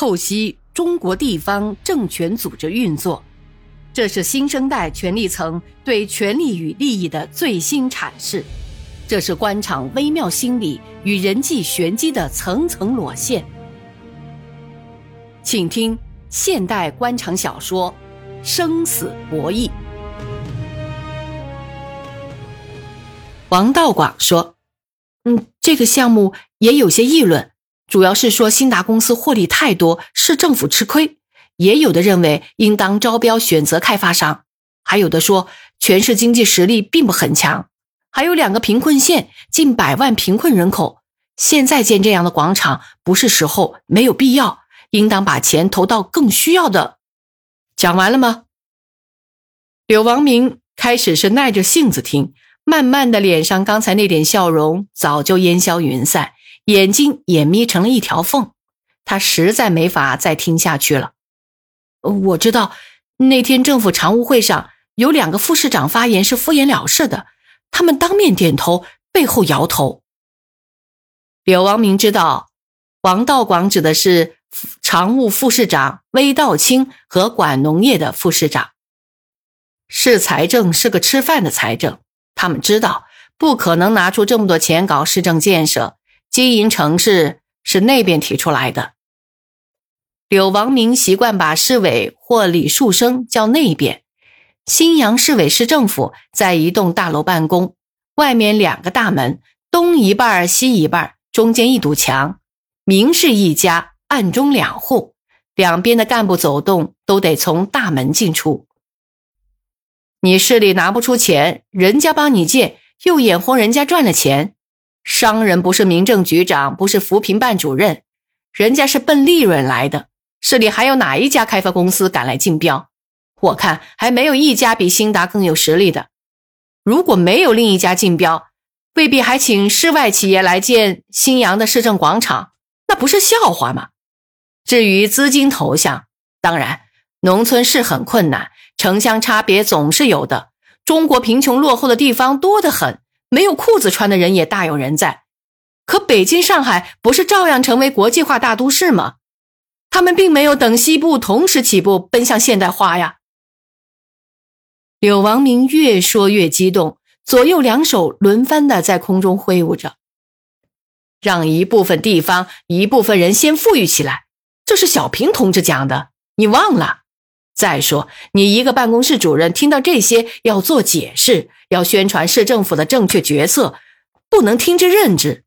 透析中国地方政权组织运作，这是新生代权力层对权力与利益的最新阐释，这是官场微妙心理与人际玄机的层层裸现。请听现代官场小说《生死博弈》。王道广说：“嗯，这个项目也有些议论。”主要是说新达公司获利太多，市政府吃亏；也有的认为应当招标选择开发商，还有的说全市经济实力并不很强，还有两个贫困县，近百万贫困人口。现在建这样的广场不是时候，没有必要，应当把钱投到更需要的。讲完了吗？柳王明开始是耐着性子听，慢慢的脸上刚才那点笑容早就烟消云散。眼睛也眯成了一条缝，他实在没法再听下去了。我知道那天政府常务会上有两个副市长发言是敷衍了事的，他们当面点头，背后摇头。柳王明知道，王道广指的是常务副市长魏道清和管农业的副市长。市财政是个吃饭的财政，他们知道不可能拿出这么多钱搞市政建设。经营城市是那边提出来的。柳王明习惯把市委或李树生叫那边。新阳市委市政府在一栋大楼办公，外面两个大门，东一半西一半，中间一堵墙，明是一家，暗中两户，两边的干部走动都得从大门进出。你市里拿不出钱，人家帮你借，又眼红人家赚了钱。商人不是民政局长，不是扶贫办主任，人家是奔利润来的。市里还有哪一家开发公司敢来竞标？我看还没有一家比兴达更有实力的。如果没有另一家竞标，未必还请市外企业来建新阳的市政广场，那不是笑话吗？至于资金投向，当然，农村是很困难，城乡差别总是有的。中国贫穷落后的地方多得很。没有裤子穿的人也大有人在，可北京、上海不是照样成为国际化大都市吗？他们并没有等西部同时起步奔向现代化呀。柳王明越说越激动，左右两手轮番的在空中挥舞着，让一部分地方、一部分人先富裕起来，这是小平同志讲的，你忘了？再说，你一个办公室主任听到这些要做解释，要宣传市政府的正确决策，不能听之任之。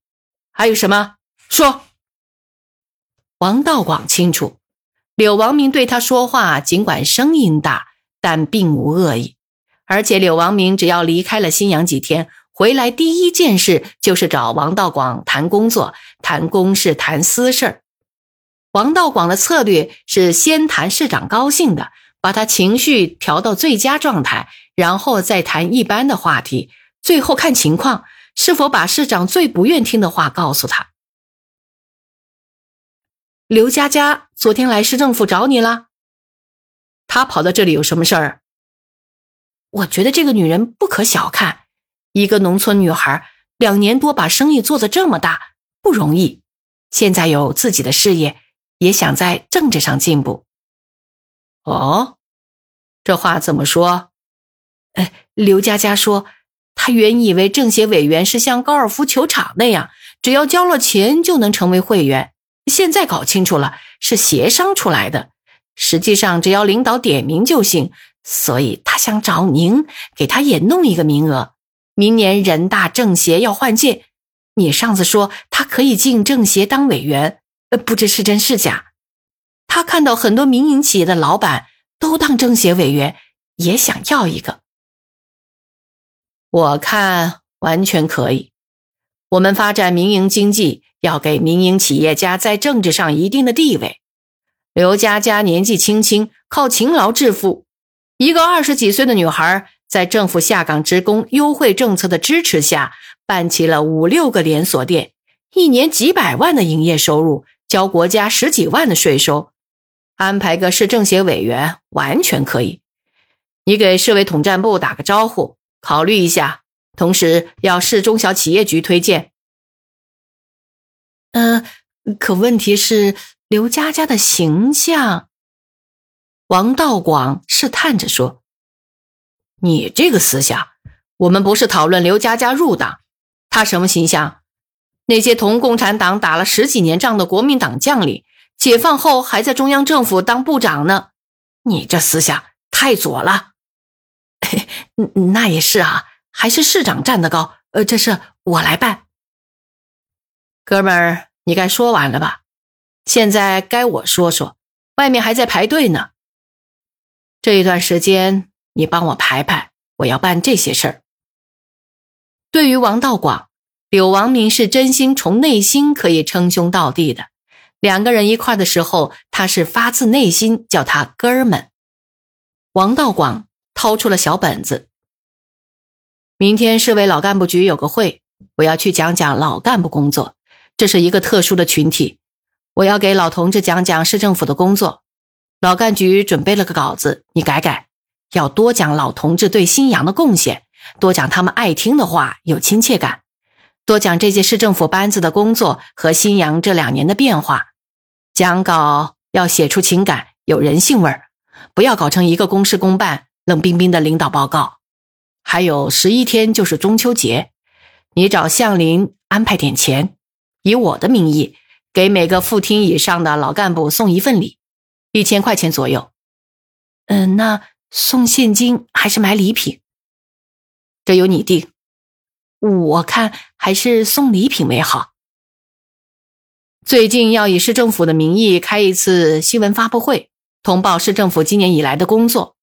还有什么说？王道广清楚，柳王明对他说话，尽管声音大，但并无恶意。而且柳王明只要离开了新阳几天，回来第一件事就是找王道广谈工作、谈公事、谈私事儿。王道广的策略是先谈市长高兴的。把他情绪调到最佳状态，然后再谈一般的话题，最后看情况是否把市长最不愿听的话告诉他。刘佳佳昨天来市政府找你了，她跑到这里有什么事儿？我觉得这个女人不可小看，一个农村女孩，两年多把生意做得这么大，不容易。现在有自己的事业，也想在政治上进步。哦，这话怎么说？哎，刘佳佳说，她原以为政协委员是像高尔夫球场那样，只要交了钱就能成为会员。现在搞清楚了，是协商出来的。实际上，只要领导点名就行。所以他想找您，给他也弄一个名额。明年人大政协要换届，你上次说他可以进政协当委员，呃，不知是真是假。他看到很多民营企业的老板都当政协委员，也想要一个。我看完全可以。我们发展民营经济，要给民营企业家在政治上一定的地位。刘佳佳年纪轻轻，靠勤劳致富。一个二十几岁的女孩，在政府下岗职工优惠政策的支持下，办起了五六个连锁店，一年几百万的营业收入，交国家十几万的税收。安排个市政协委员完全可以，你给市委统战部打个招呼，考虑一下。同时要市中小企业局推荐。嗯，可问题是刘佳佳的形象。王道广试探着说：“你这个思想，我们不是讨论刘佳佳入党，她什么形象？那些同共产党打了十几年仗的国民党将领，解放后还在中央政府当部长呢。你这思想太左了。那也是啊，还是市长站得高。呃，这事我来办。哥们儿，你该说完了吧？现在该我说说，外面还在排队呢。这一段时间，你帮我排排，我要办这些事儿。对于王道广，柳王明是真心从内心可以称兄道弟的。两个人一块的时候，他是发自内心叫他哥们。王道广掏出了小本子。明天市委老干部局有个会，我要去讲讲老干部工作。这是一个特殊的群体，我要给老同志讲讲市政府的工作。老干局准备了个稿子，你改改，要多讲老同志对新阳的贡献，多讲他们爱听的话，有亲切感，多讲这届市政府班子的工作和新阳这两年的变化。讲稿要写出情感，有人性味儿，不要搞成一个公事公办、冷冰冰的领导报告。还有十一天就是中秋节，你找向林安排点钱，以我的名义给每个副厅以上的老干部送一份礼。一千块钱左右，嗯，那送现金还是买礼品？这由你定。我看还是送礼品为好。最近要以市政府的名义开一次新闻发布会，通报市政府今年以来的工作。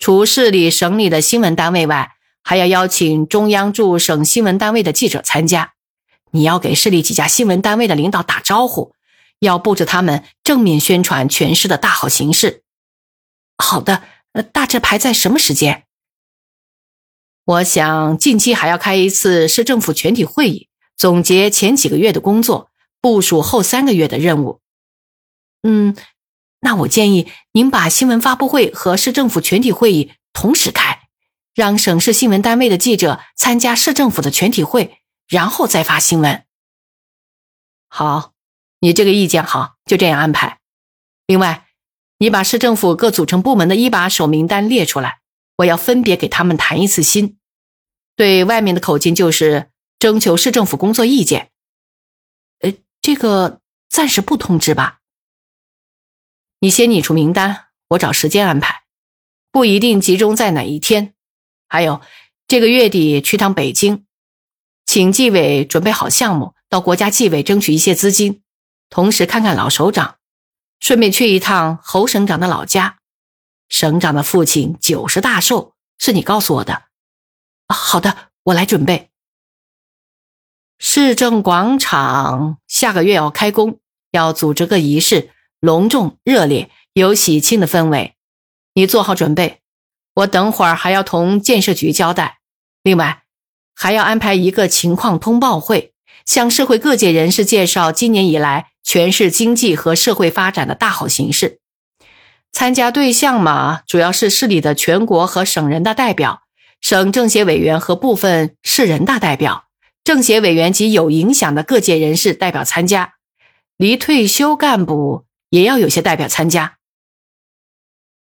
除市里、省里的新闻单位外，还要邀请中央驻省新闻单位的记者参加。你要给市里几家新闻单位的领导打招呼。要布置他们正面宣传全市的大好形势。好的，呃，大致排在什么时间？我想近期还要开一次市政府全体会议，总结前几个月的工作，部署后三个月的任务。嗯，那我建议您把新闻发布会和市政府全体会议同时开，让省市新闻单位的记者参加市政府的全体会，然后再发新闻。好。你这个意见好，就这样安排。另外，你把市政府各组成部门的一把手名单列出来，我要分别给他们谈一次心。对外面的口径就是征求市政府工作意见。这个暂时不通知吧？你先拟出名单，我找时间安排，不一定集中在哪一天。还有，这个月底去趟北京，请纪委准备好项目，到国家纪委争取一些资金。同时看看老首长，顺便去一趟侯省长的老家。省长的父亲九十大寿，是你告诉我的。好的，我来准备。市政广场下个月要开工，要组织个仪式，隆重热烈，有喜庆的氛围。你做好准备，我等会儿还要同建设局交代。另外，还要安排一个情况通报会，向社会各界人士介绍今年以来。全市经济和社会发展的大好形势，参加对象嘛，主要是市里的全国和省人大代表、省政协委员和部分市人大代表、政协委员及有影响的各界人士代表参加，离退休干部也要有些代表参加。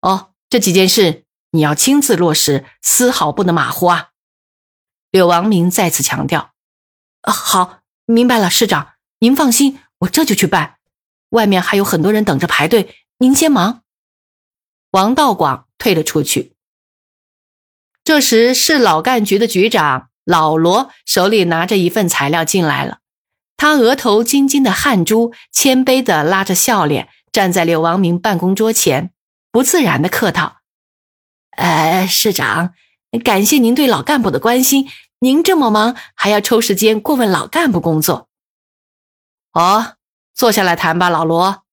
哦，这几件事你要亲自落实，丝毫不能马虎啊！柳王明再次强调。啊，好，明白了，市长，您放心。我这就去办，外面还有很多人等着排队，您先忙。王道广退了出去。这时，市老干局的局长老罗手里拿着一份材料进来了，他额头晶晶的汗珠，谦卑的拉着笑脸站在柳王明办公桌前，不自然的客套：“呃，市长，感谢您对老干部的关心，您这么忙，还要抽时间过问老干部工作。”哦，坐下来谈吧，老罗。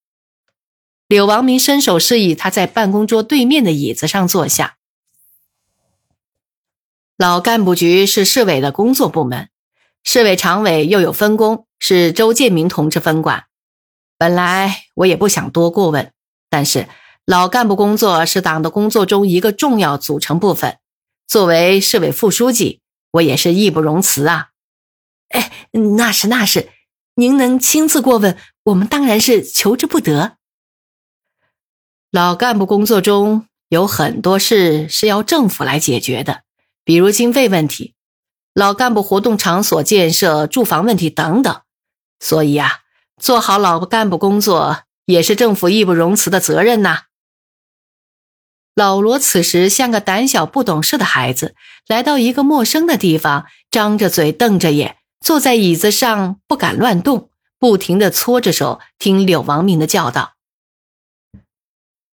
柳王明伸手示意他在办公桌对面的椅子上坐下。老干部局是市委的工作部门，市委常委又有分工，是周建明同志分管。本来我也不想多过问，但是老干部工作是党的工作中一个重要组成部分，作为市委副书记，我也是义不容辞啊。哎，那是那是。您能亲自过问，我们当然是求之不得。老干部工作中有很多事是要政府来解决的，比如经费问题、老干部活动场所建设、住房问题等等。所以啊，做好老干部工作也是政府义不容辞的责任呐。老罗此时像个胆小不懂事的孩子，来到一个陌生的地方，张着嘴瞪着眼，坐在椅子上不敢乱动，不停的搓着手听柳王明的教导。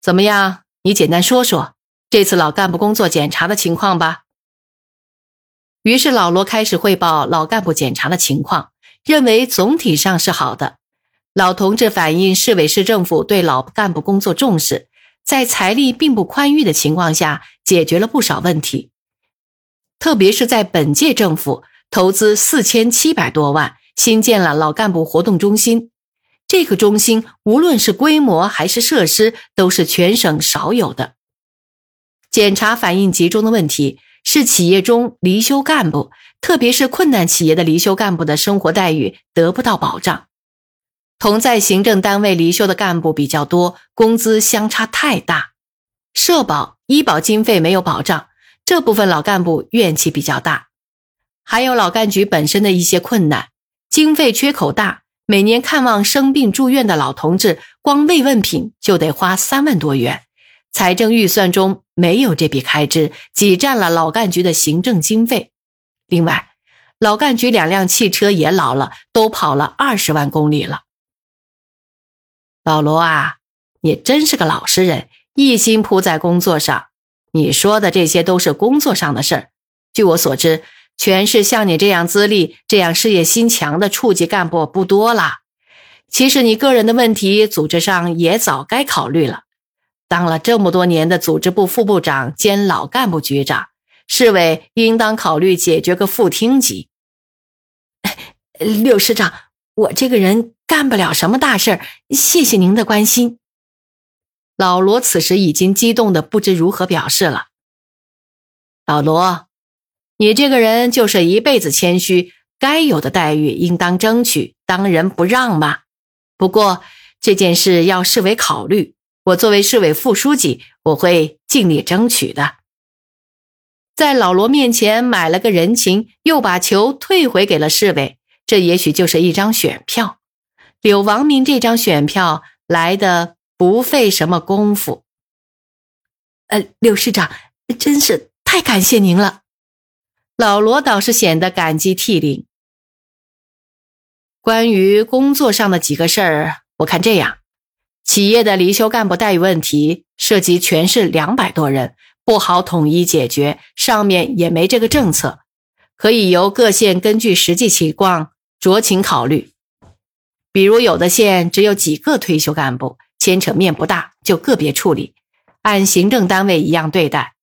怎么样？你简单说说这次老干部工作检查的情况吧。于是老罗开始汇报老干部检查的情况，认为总体上是好的。老同志反映，市委市政府对老干部工作重视，在财力并不宽裕的情况下，解决了不少问题。特别是在本届政府投资四千七百多万，新建了老干部活动中心。这个中心无论是规模还是设施，都是全省少有的。检查反映集中的问题是企业中离休干部，特别是困难企业的离休干部的生活待遇得不到保障。同在行政单位离休的干部比较多，工资相差太大，社保、医保经费没有保障，这部分老干部怨气比较大。还有老干局本身的一些困难，经费缺口大。每年看望生病住院的老同志，光慰问品就得花三万多元，财政预算中没有这笔开支，挤占了老干局的行政经费。另外，老干局两辆汽车也老了，都跑了二十万公里了。老罗啊，你真是个老实人，一心扑在工作上。你说的这些都是工作上的事儿。据我所知。全市像你这样资历、这样事业心强的处级干部不多了。其实你个人的问题，组织上也早该考虑了。当了这么多年的组织部副部长兼老干部局长，市委应当考虑解决个副厅级。柳市长，我这个人干不了什么大事儿，谢谢您的关心。老罗此时已经激动的不知如何表示了。老罗。你这个人就是一辈子谦虚，该有的待遇应当争取，当仁不让嘛。不过这件事要市委考虑，我作为市委副书记，我会尽力争取的。在老罗面前买了个人情，又把球退回给了市委，这也许就是一张选票。柳王明这张选票来的不费什么功夫。呃，柳市长，真是太感谢您了。老罗倒是显得感激涕零。关于工作上的几个事儿，我看这样：企业的离休干部待遇问题涉及全市两百多人，不好统一解决，上面也没这个政策，可以由各县根据实际情况酌情考虑。比如有的县只有几个退休干部，牵扯面不大，就个别处理，按行政单位一样对待，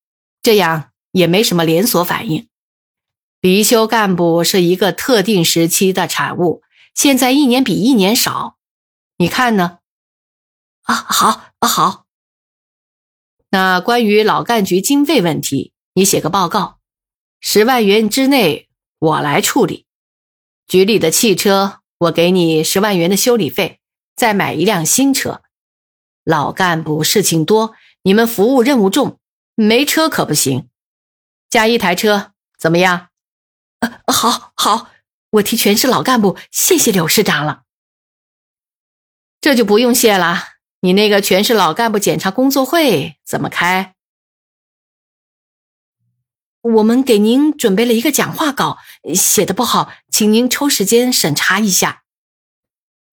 这样也没什么连锁反应。离休干部是一个特定时期的产物，现在一年比一年少，你看呢？啊，好啊，好。那关于老干局经费问题，你写个报告，十万元之内我来处理。局里的汽车，我给你十万元的修理费，再买一辆新车。老干部事情多，你们服务任务重，没车可不行，加一台车怎么样？啊好好，我替全市老干部谢谢柳市长了。这就不用谢了。你那个全市老干部检查工作会怎么开？我们给您准备了一个讲话稿，写的不好，请您抽时间审查一下。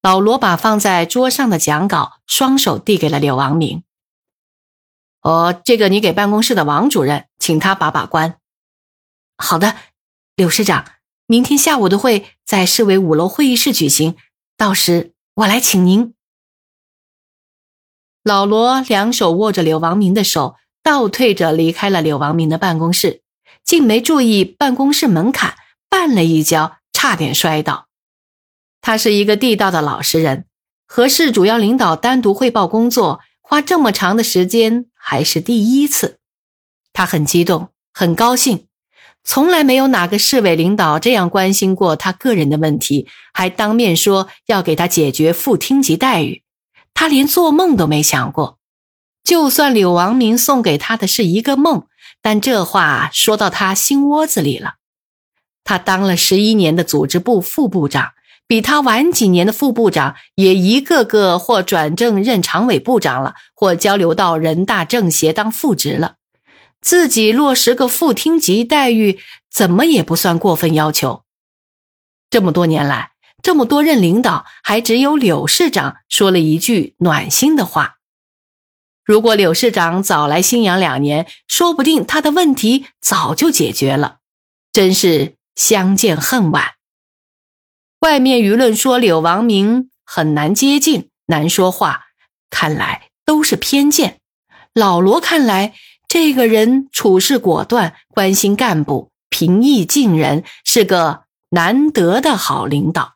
老罗把放在桌上的讲稿双手递给了柳王明。哦，这个你给办公室的王主任，请他把把关。好的。柳市长，明天下午的会在市委五楼会议室举行，到时我来请您。老罗两手握着柳王明的手，倒退着离开了柳王明的办公室，竟没注意办公室门槛，绊了一跤，差点摔倒。他是一个地道的老实人，和市主要领导单独汇报工作，花这么长的时间还是第一次，他很激动，很高兴。从来没有哪个市委领导这样关心过他个人的问题，还当面说要给他解决副厅级待遇，他连做梦都没想过。就算柳王明送给他的是一个梦，但这话说到他心窝子里了。他当了十一年的组织部副部长，比他晚几年的副部长也一个个或转正任常委部长了，或交流到人大政协当副职了。自己落实个副厅级待遇，怎么也不算过分要求。这么多年来，这么多任领导，还只有柳市长说了一句暖心的话。如果柳市长早来新阳两年，说不定他的问题早就解决了。真是相见恨晚。外面舆论说柳王明很难接近，难说话，看来都是偏见。老罗看来。这个人处事果断，关心干部，平易近人，是个难得的好领导。